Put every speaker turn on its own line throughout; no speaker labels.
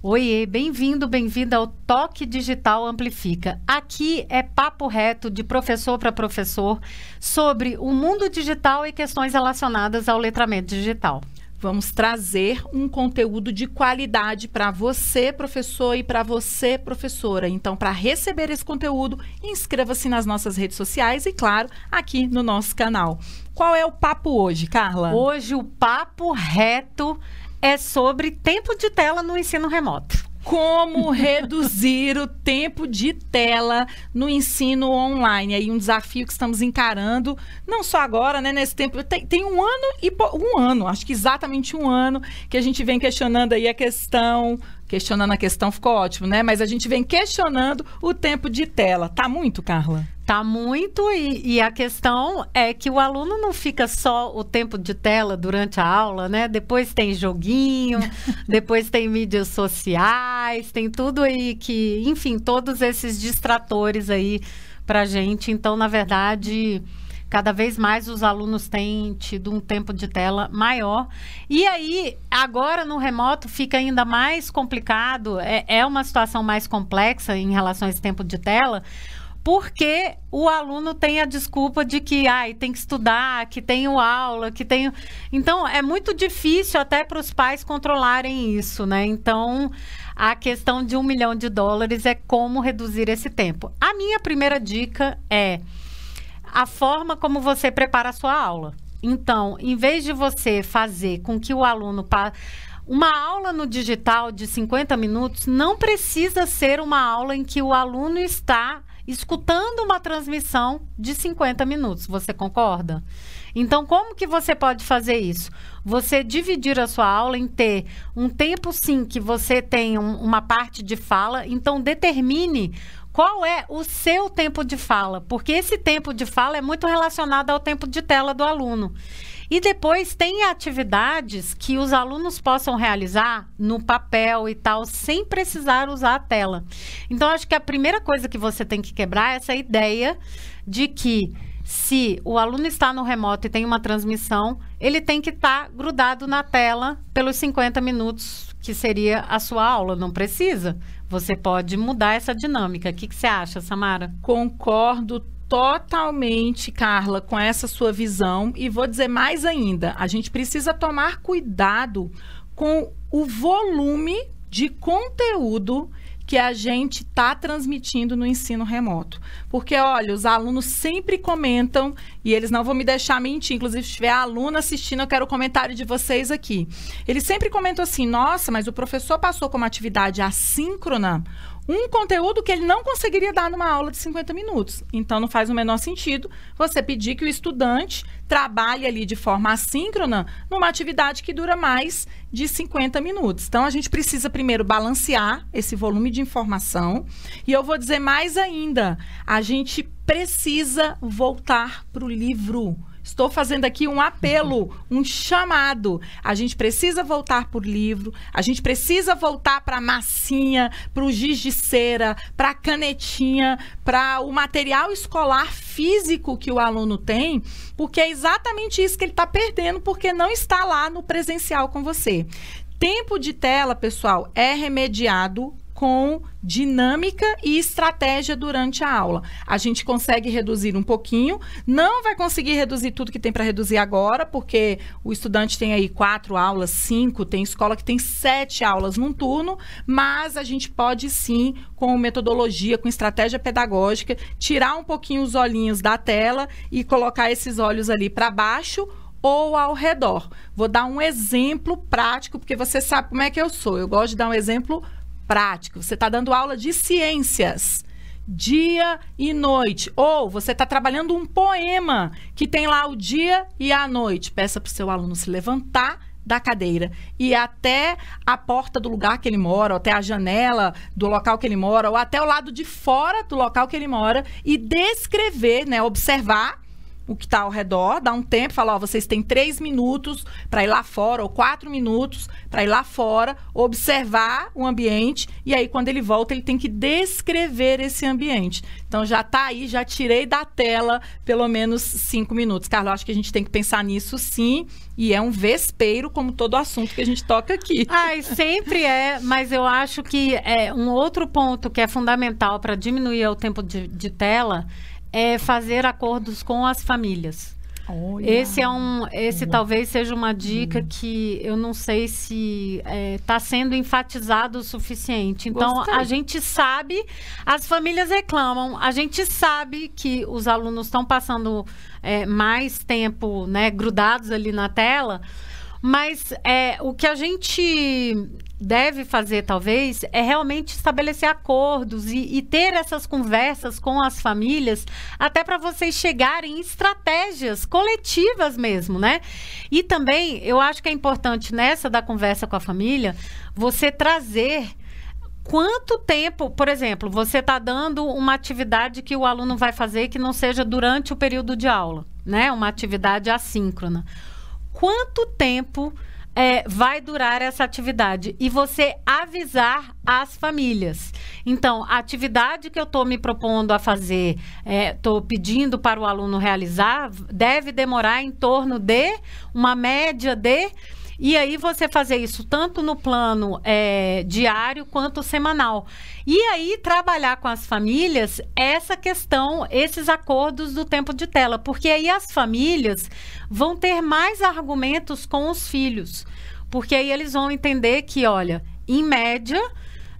Oiê, bem-vindo, bem-vinda ao Toque Digital Amplifica. Aqui é papo reto de professor para professor sobre o mundo digital e questões relacionadas ao letramento digital.
Vamos trazer um conteúdo de qualidade para você, professor, e para você, professora. Então, para receber esse conteúdo, inscreva-se nas nossas redes sociais e, claro, aqui no nosso canal. Qual é o papo hoje, Carla?
Hoje o papo reto é sobre tempo de tela no ensino remoto
como reduzir o tempo de tela no ensino online. Aí um desafio que estamos encarando, não só agora, né? Nesse tempo, tem, tem um ano e um ano, acho que exatamente um ano que a gente vem questionando aí a questão questionando a questão ficou ótimo, né? Mas a gente vem questionando o tempo de tela. Tá muito, Carla?
Tá muito e, e, a questão é que o aluno não fica só o tempo de tela durante a aula, né? Depois tem joguinho, depois tem mídias sociais, tem tudo aí que, enfim, todos esses distratores aí pra gente. Então, na verdade, Cada vez mais os alunos têm tido um tempo de tela maior. E aí, agora no remoto, fica ainda mais complicado, é, é uma situação mais complexa em relação a esse tempo de tela, porque o aluno tem a desculpa de que ai, tem que estudar, que tenho aula, que tenho. Então, é muito difícil até para os pais controlarem isso, né? Então, a questão de um milhão de dólares é como reduzir esse tempo. A minha primeira dica é a forma como você prepara a sua aula. Então, em vez de você fazer com que o aluno pa... uma aula no digital de 50 minutos não precisa ser uma aula em que o aluno está escutando uma transmissão de 50 minutos. Você concorda? Então, como que você pode fazer isso? Você dividir a sua aula em ter um tempo sim que você tem um, uma parte de fala, então determine qual é o seu tempo de fala, porque esse tempo de fala é muito relacionado ao tempo de tela do aluno. E depois tem atividades que os alunos possam realizar no papel e tal, sem precisar usar a tela. Então, acho que a primeira coisa que você tem que quebrar é essa ideia de que se o aluno está no remoto e tem uma transmissão, ele tem que estar tá grudado na tela pelos 50 minutos que seria a sua aula. Não precisa. Você pode mudar essa dinâmica. O que, que você acha, Samara?
Concordo totalmente, Carla, com essa sua visão. E vou dizer mais ainda: a gente precisa tomar cuidado com o volume de conteúdo que a gente está transmitindo no ensino remoto. Porque, olha, os alunos sempre comentam, e eles não vão me deixar mentir, inclusive se tiver aluno assistindo, eu quero o comentário de vocês aqui. Eles sempre comentam assim: nossa, mas o professor passou como atividade assíncrona um conteúdo que ele não conseguiria dar numa aula de 50 minutos. Então, não faz o menor sentido você pedir que o estudante trabalhe ali de forma assíncrona numa atividade que dura mais de 50 minutos. Então, a gente precisa primeiro balancear esse volume de informação. E eu vou dizer mais ainda: a gente precisa voltar para o livro. Estou fazendo aqui um apelo, um chamado. A gente precisa voltar por livro, a gente precisa voltar para a massinha, para o giz de cera, para a canetinha, para o material escolar físico que o aluno tem, porque é exatamente isso que ele está perdendo, porque não está lá no presencial com você. Tempo de tela, pessoal, é remediado com dinâmica e estratégia durante a aula. A gente consegue reduzir um pouquinho, não vai conseguir reduzir tudo que tem para reduzir agora, porque o estudante tem aí quatro aulas, cinco, tem escola que tem sete aulas num turno, mas a gente pode sim, com metodologia, com estratégia pedagógica, tirar um pouquinho os olhinhos da tela e colocar esses olhos ali para baixo ou ao redor. Vou dar um exemplo prático, porque você sabe como é que eu sou. Eu gosto de dar um exemplo prático. Você está dando aula de ciências dia e noite. Ou você está trabalhando um poema que tem lá o dia e a noite. Peça para o seu aluno se levantar da cadeira e até a porta do lugar que ele mora, ou até a janela do local que ele mora, ou até o lado de fora do local que ele mora e descrever, né, observar o que está ao redor, dá um tempo, fala, ó, vocês têm três minutos para ir lá fora, ou quatro minutos para ir lá fora, observar o ambiente, e aí quando ele volta, ele tem que descrever esse ambiente. Então já está aí, já tirei da tela pelo menos cinco minutos. Carlos, acho que a gente tem que pensar nisso sim, e é um vespeiro, como todo assunto que a gente toca aqui.
Ai, sempre é, mas eu acho que é um outro ponto que é fundamental para diminuir o tempo de, de tela é fazer acordos com as famílias. Olha. Esse é um, esse talvez seja uma dica hum. que eu não sei se está é, tá sendo enfatizado o suficiente. Então Gostei. a gente sabe, as famílias reclamam, a gente sabe que os alunos estão passando é, mais tempo, né, grudados ali na tela. Mas é, o que a gente deve fazer, talvez, é realmente estabelecer acordos e, e ter essas conversas com as famílias, até para vocês chegarem em estratégias coletivas mesmo, né? E também, eu acho que é importante nessa da conversa com a família, você trazer quanto tempo, por exemplo, você está dando uma atividade que o aluno vai fazer que não seja durante o período de aula, né? Uma atividade assíncrona. Quanto tempo é, vai durar essa atividade e você avisar as famílias. Então, a atividade que eu estou me propondo a fazer, estou é, pedindo para o aluno realizar, deve demorar em torno de uma média de e aí você fazer isso tanto no plano é, diário quanto semanal. E aí trabalhar com as famílias essa questão, esses acordos do tempo de tela, porque aí as famílias vão ter mais argumentos com os filhos. Porque aí eles vão entender que, olha, em média,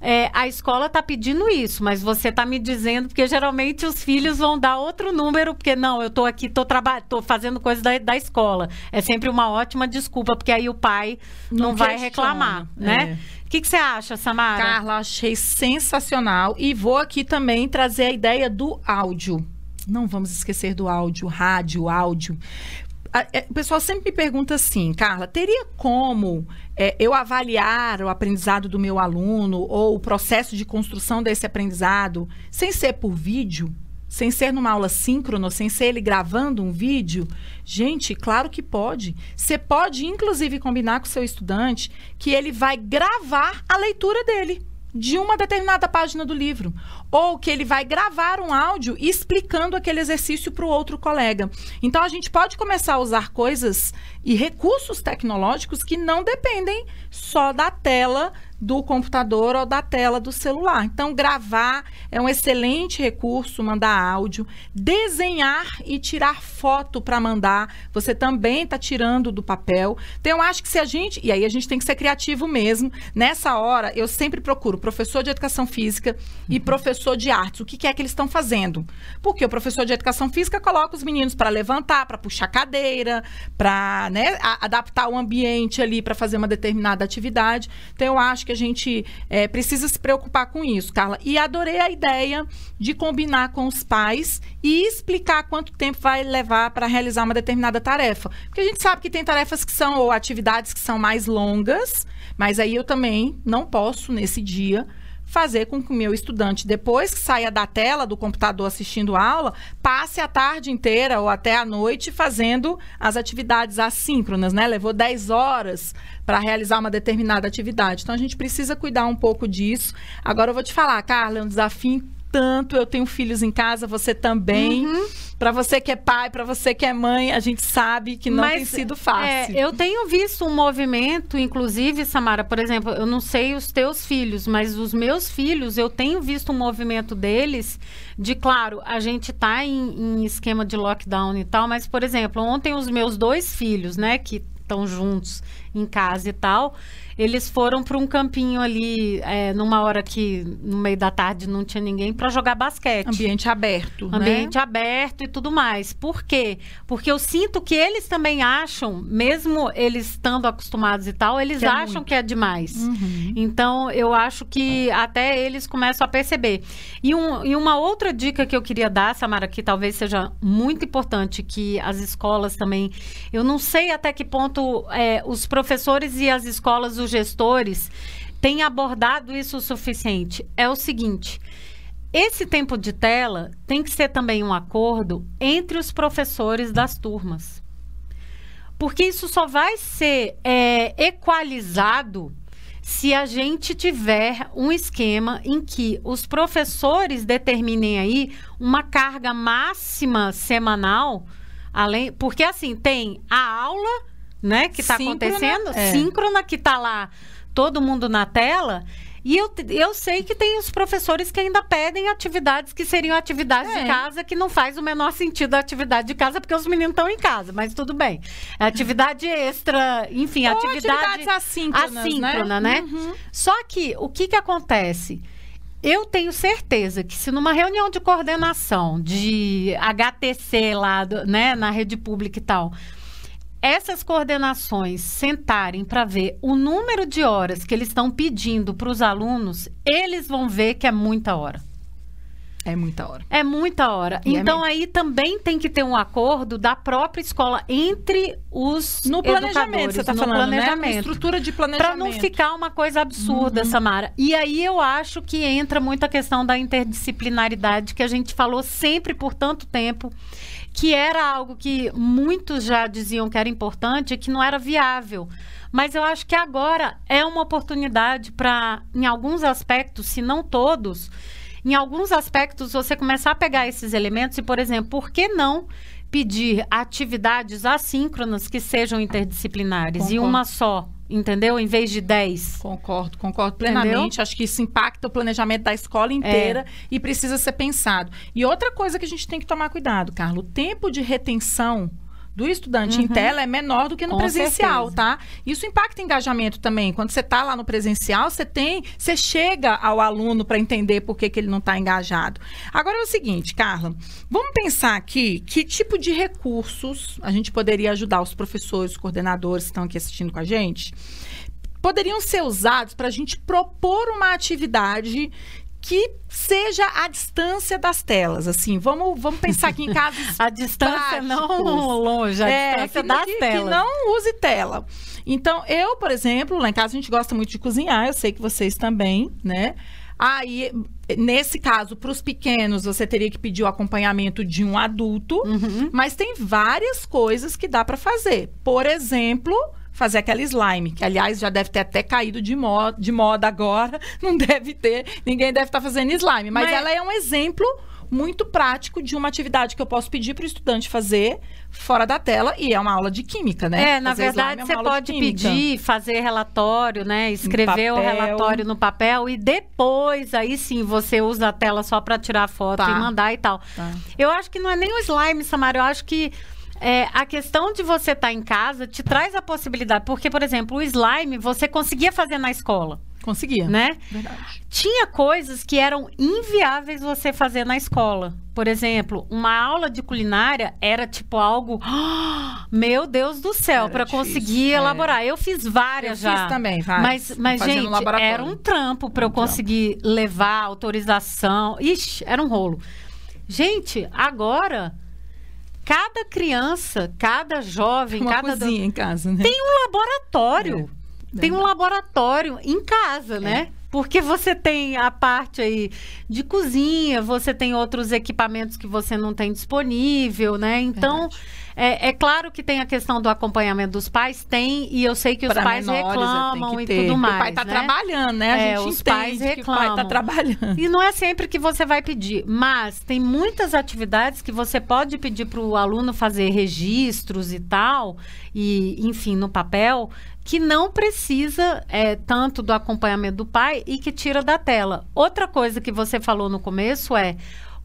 é, a escola está pedindo isso, mas você está me dizendo, porque geralmente os filhos vão dar outro número, porque não, eu estou aqui, estou tô fazendo coisa da, da escola. É sempre uma ótima desculpa, porque aí o pai não, não vai reclamar, né? É. O que você acha, Samara?
Carla, achei sensacional. E vou aqui também trazer a ideia do áudio. Não vamos esquecer do áudio, rádio, áudio. É, o pessoal sempre me pergunta assim, Carla, teria como é, eu avaliar o aprendizado do meu aluno ou o processo de construção desse aprendizado sem ser por vídeo? Sem ser numa aula síncrona, sem ser ele gravando um vídeo? Gente, claro que pode. Você pode, inclusive, combinar com o seu estudante que ele vai gravar a leitura dele de uma determinada página do livro. Ou que ele vai gravar um áudio explicando aquele exercício para o outro colega. Então a gente pode começar a usar coisas e recursos tecnológicos que não dependem só da tela do computador ou da tela do celular. Então, gravar é um excelente recurso, mandar áudio, desenhar e tirar foto para mandar, você também está tirando do papel. Então, eu acho que se a gente, e aí a gente tem que ser criativo mesmo, nessa hora eu sempre procuro professor de educação física e uhum. Professor de artes. O que, que é que eles estão fazendo? Porque o professor de educação física coloca os meninos para levantar, para puxar cadeira, para né, adaptar o ambiente ali para fazer uma determinada atividade. Então, eu acho que a gente é, precisa se preocupar com isso, Carla. E adorei a ideia de combinar com os pais e explicar quanto tempo vai levar para realizar uma determinada tarefa. Porque a gente sabe que tem tarefas que são, ou atividades que são mais longas, mas aí eu também não posso, nesse dia, fazer com que o meu estudante, depois que saia da tela do computador assistindo aula, passe a tarde inteira ou até a noite fazendo as atividades assíncronas, né? Levou 10 horas para realizar uma determinada atividade. Então a gente precisa cuidar um pouco disso. Agora eu vou te falar, Carla, é um desafio tanto. Eu tenho filhos em casa, você também. Uhum. Para você que é pai, para você que é mãe, a gente sabe que não Mas, tem sido fácil.
É, eu tenho visto um movimento, inclusive, Samara, por exemplo, eu não sei os teus filhos, mas os meus filhos, eu tenho visto um movimento deles de, claro, a gente tá em, em esquema de lockdown e tal, mas, por exemplo, ontem os meus dois filhos, né, que estão juntos em casa e tal, eles foram para um campinho ali, é, numa hora que no meio da tarde não tinha ninguém, para jogar basquete.
Ambiente aberto.
Né? Ambiente né? aberto e tudo mais. Por quê? Porque eu sinto que eles também acham, mesmo eles estando acostumados e tal, eles que é acham que é demais. Uhum. Então, eu acho que até eles começam a perceber. E, um, e uma outra dica que eu queria dar, Samara, que talvez seja muito importante, que as escolas também. Eu não sei até que ponto é, os professores e as escolas, os gestores têm abordado isso o suficiente. É o seguinte: esse tempo de tela tem que ser também um acordo entre os professores das turmas. Porque isso só vai ser é, equalizado se a gente tiver um esquema em que os professores determinem aí uma carga máxima semanal, além, porque assim tem a aula, né, que está acontecendo, é. síncrona que está lá todo mundo na tela e eu, eu sei que tem os professores que ainda pedem atividades que seriam atividades é. de casa, que não faz o menor sentido a atividade de casa, porque os meninos estão em casa, mas tudo bem. É atividade extra, enfim, Ou atividade
assíncronas,
assíncrona, né? né? Uhum. Só que o que, que acontece? Eu tenho certeza que se numa reunião de coordenação de HTC lá, né, na rede pública e tal, essas coordenações sentarem para ver o número de horas que eles estão pedindo para os alunos, eles vão ver que é muita hora.
É muita hora.
É muita hora. E é então é aí também tem que ter um acordo da própria escola entre os
no planejamento, você está falando,
né? planejamento. Né?
estrutura de planejamento.
Para não ficar uma coisa absurda, uhum. Samara. E aí eu acho que entra muito a questão da interdisciplinaridade que a gente falou sempre por tanto tempo que era algo que muitos já diziam que era importante e que não era viável. Mas eu acho que agora é uma oportunidade para, em alguns aspectos, se não todos, em alguns aspectos você começar a pegar esses elementos e, por exemplo, por que não pedir atividades assíncronas que sejam interdisciplinares Concordo. e uma só entendeu? Em vez de 10.
Concordo, concordo plenamente. Entendeu? Acho que isso impacta o planejamento da escola inteira é. e precisa ser pensado. E outra coisa que a gente tem que tomar cuidado, Carlos, o tempo de retenção do estudante uhum. em tela é menor do que no Com presencial, certeza. tá? Isso impacta engajamento também. Quando você está lá no presencial, você tem, você chega ao aluno para entender por que, que ele não está engajado. Agora é o seguinte, Carla, vamos pensar aqui que tipo de recursos a gente poderia ajudar os professores, os coordenadores que estão aqui assistindo com a gente poderiam ser usados para a gente propor uma atividade que seja a distância das telas, assim, vamos, vamos pensar aqui em casos
A distância não longe, a é, distância que, das que, telas.
Que não use tela. Então, eu, por exemplo, lá em casa a gente gosta muito de cozinhar, eu sei que vocês também, né? Aí, nesse caso, para os pequenos, você teria que pedir o acompanhamento de um adulto, uhum. mas tem várias coisas que dá para fazer. Por exemplo, fazer aquela slime, que aliás já deve ter até caído de moda, de moda agora, não deve ter, ninguém deve estar tá fazendo slime, mas, mas, ela é um exemplo muito prático de uma atividade que eu posso pedir para o estudante fazer fora da tela e é uma aula de química, né?
É, na fazer verdade é você pode pedir, fazer relatório, né? Escrever o relatório no papel e depois aí sim você usa a tela só para tirar foto tá. e mandar e tal. Tá. Eu acho que não é nem o slime, Samara, eu acho que é, a questão de você estar tá em casa te traz a possibilidade. Porque, por exemplo, o slime você conseguia fazer na escola.
Conseguia.
Né? Verdade. Tinha coisas que eram inviáveis você fazer na escola. Por exemplo, uma aula de culinária era tipo algo. meu Deus do céu, para conseguir é. elaborar. Eu fiz várias
eu
já.
Fiz também,
várias. Mas, mas gente, era um trampo para um eu conseguir trampo. levar autorização. Ixi, era um rolo. Gente, agora cada criança, cada jovem,
Uma
cada
cozinha em casa, né?
tem um laboratório. É, tem um laboratório em casa, é. né? Porque você tem a parte aí de cozinha, você tem outros equipamentos que você não tem disponível, né? Então, é, é, claro que tem a questão do acompanhamento dos pais, tem, e eu sei que os pra pais menores, é, reclamam e tudo mais. O
pai está
né?
trabalhando, né? A
é, gente os pais reclamam.
o pai está trabalhando.
E não é sempre que você vai pedir, mas tem muitas atividades que você pode pedir para o aluno fazer registros e tal, e enfim, no papel, que não precisa é, tanto do acompanhamento do pai e que tira da tela. Outra coisa que você falou no começo é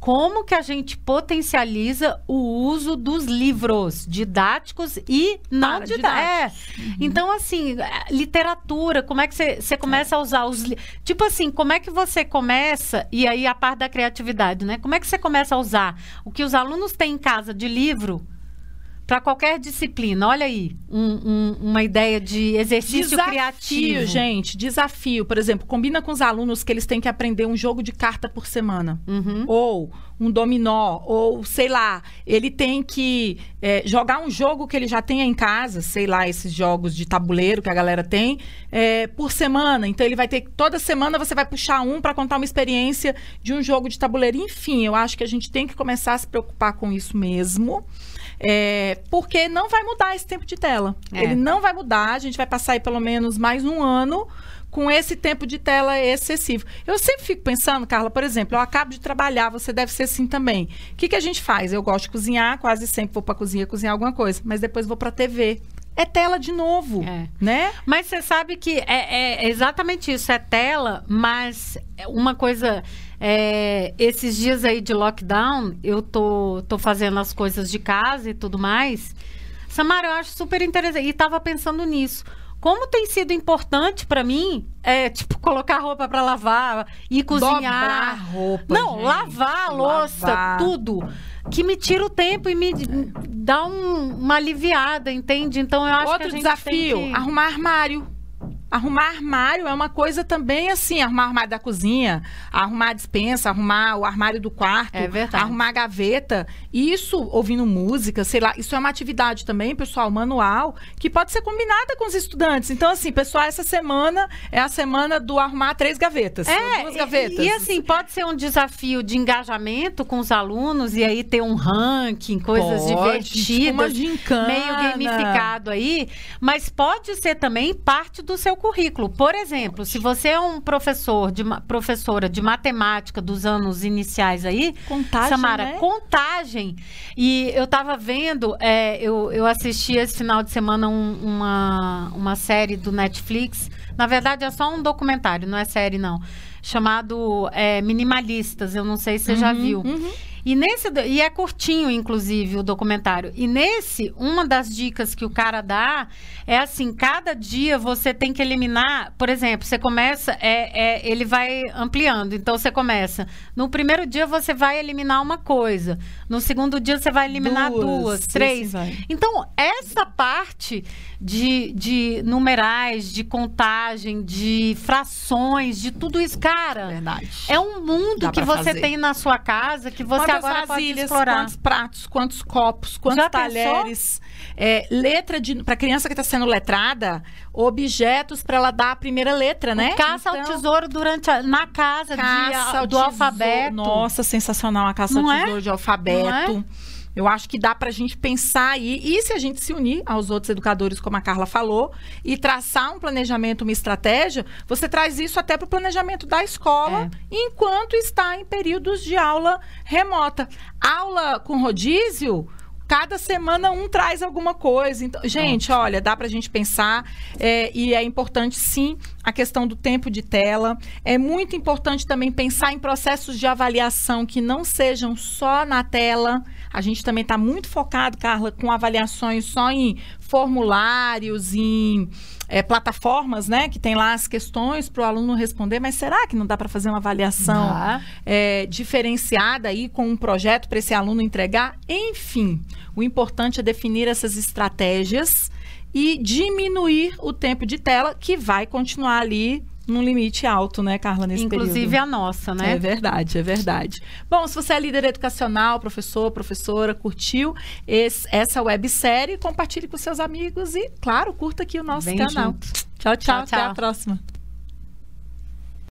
como que a gente potencializa o uso dos livros didáticos e não didáticos. É. Uhum. Então, assim, literatura, como é que você começa a usar os... Tipo assim, como é que você começa, e aí a parte da criatividade, né? Como é que você começa a usar o que os alunos têm em casa de livro para qualquer disciplina. Olha aí, um, um, uma ideia de exercício
desafio,
criativo.
gente, desafio. Por exemplo, combina com os alunos que eles têm que aprender um jogo de carta por semana.
Uhum.
Ou um dominó, ou sei lá, ele tem que é, jogar um jogo que ele já tenha em casa, sei lá, esses jogos de tabuleiro que a galera tem, é, por semana. Então ele vai ter toda semana você vai puxar um para contar uma experiência de um jogo de tabuleiro. Enfim, eu acho que a gente tem que começar a se preocupar com isso mesmo. É, porque não vai mudar esse tempo de tela.
É.
Ele não vai mudar, a gente vai passar aí pelo menos mais um ano com esse tempo de tela excessivo. Eu sempre fico pensando, Carla, por exemplo, eu acabo de trabalhar, você deve ser assim também. O que, que a gente faz? Eu gosto de cozinhar, quase sempre vou para a cozinha cozinhar alguma coisa, mas depois vou para a TV. É tela de novo,
É.
né?
Mas você sabe que é, é exatamente isso, é tela, mas uma coisa. é, esses dias aí de lockdown, eu tô, tô fazendo as coisas de casa e tudo mais. Samara, eu acho super interessante. E tava pensando nisso. Como tem sido importante pra mim, é, tipo, colocar roupa pra lavar e cozinhar.
Dobrar roupa,
Não,
gente,
lavar a louça,
lavar.
tudo. Que me tira o tempo e me dá um- uma aliviada, entende? Então eu acho que a
Outro
gente
desafio,
tem que...
arrumar armário. Arrumar armário é uma coisa também assim, arrumar armário da cozinha, arrumar a dispensa, arrumar o armário do quarto,
É verdade.
arrumar a gaveta. Isso, ouvindo música, sei lá, isso é uma atividade também, pessoal, manual, que pode ser combinada com os estudantes. Então, assim, pessoal, essa semana é a semana do arrumar três gavetas.
É,
duas
e-
gavetas.
E, assim, pode ser um desafio de engajamento com os alunos e aí ter um ranking, coisas
Pode, tipo uma
divertidas,
gincana.
meio gamificado aí, mas pode ser também parte do seu currículo. Por exemplo, se você é um professor de professora de matemática dos anos iniciais aí,
Contagem,
Samara,
né?
contagem. E eu tava vendo, é, eu, eu assisti esse final de semana um- uma, uma série do Netflix. Na verdade, é só um documentário, não é série, não. Chamado é, Minimalistas. Eu não sei se você já
Uhum,
viu.
uhum.
E nesse e é curtinho, inclusive, o documentário. E nesse, uma das dicas que o cara dá é assim: cada dia você tem que eliminar. Por exemplo, você começa, é, é, ele vai ampliando. Então você começa. No primeiro dia você vai eliminar uma coisa. No segundo dia você vai eliminar
Duas,
duas, três. Então, essa parte de, de numerais, de contagem, de frações, de tudo isso, cara.
Verdade.
É um mundo
Dá
que você
fazer.
tem na sua casa que você
Quantas
agora
vasilhas, quantos pratos, quantos copos, quantos
Já
talheres, é, letra de para criança que está sendo letrada, objetos para ela dar a primeira letra, né?
O caça ao
Então,
tesouro durante a- na casa de-
caça ao
do
tesouro.
alfabeto.
Nossa, sensacional a caça
Não
ao
é?
tesouro de alfabeto.
Não
Eu acho que dá pra gente pensar aí, e se a gente se unir aos outros educadores, como a Carla falou, e traçar um planejamento, uma estratégia, você traz isso até para o planejamento da escola,
É.
enquanto está em períodos de aula remota. Aula com rodízio, cada semana um traz alguma coisa. Então, gente, olha, dá pra gente pensar, é, e é importante sim a questão do tempo de tela. É muito importante também pensar em processos de avaliação que não sejam só na tela. A gente também está muito focado, Carla, com avaliações só em formulários, em é, plataformas, né? Que tem lá as questões para o aluno responder, mas será que não dá para fazer uma avaliação
Dá.
é, diferenciada aí com um projeto para esse aluno entregar? Enfim, o importante é definir essas estratégias e diminuir o tempo de tela, que vai continuar ali num limite alto, né, Carla, nesse
Inclusive
período.
a nossa, né?
É verdade, é verdade. Bom, se você é líder educacional, professor, professora, curtiu esse- essa websérie, compartilhe com seus amigos e, claro, curta aqui o nosso
Vem
canal.
junto.
Tchau, tchau,
Tchau,
Até a
tchau.
próxima.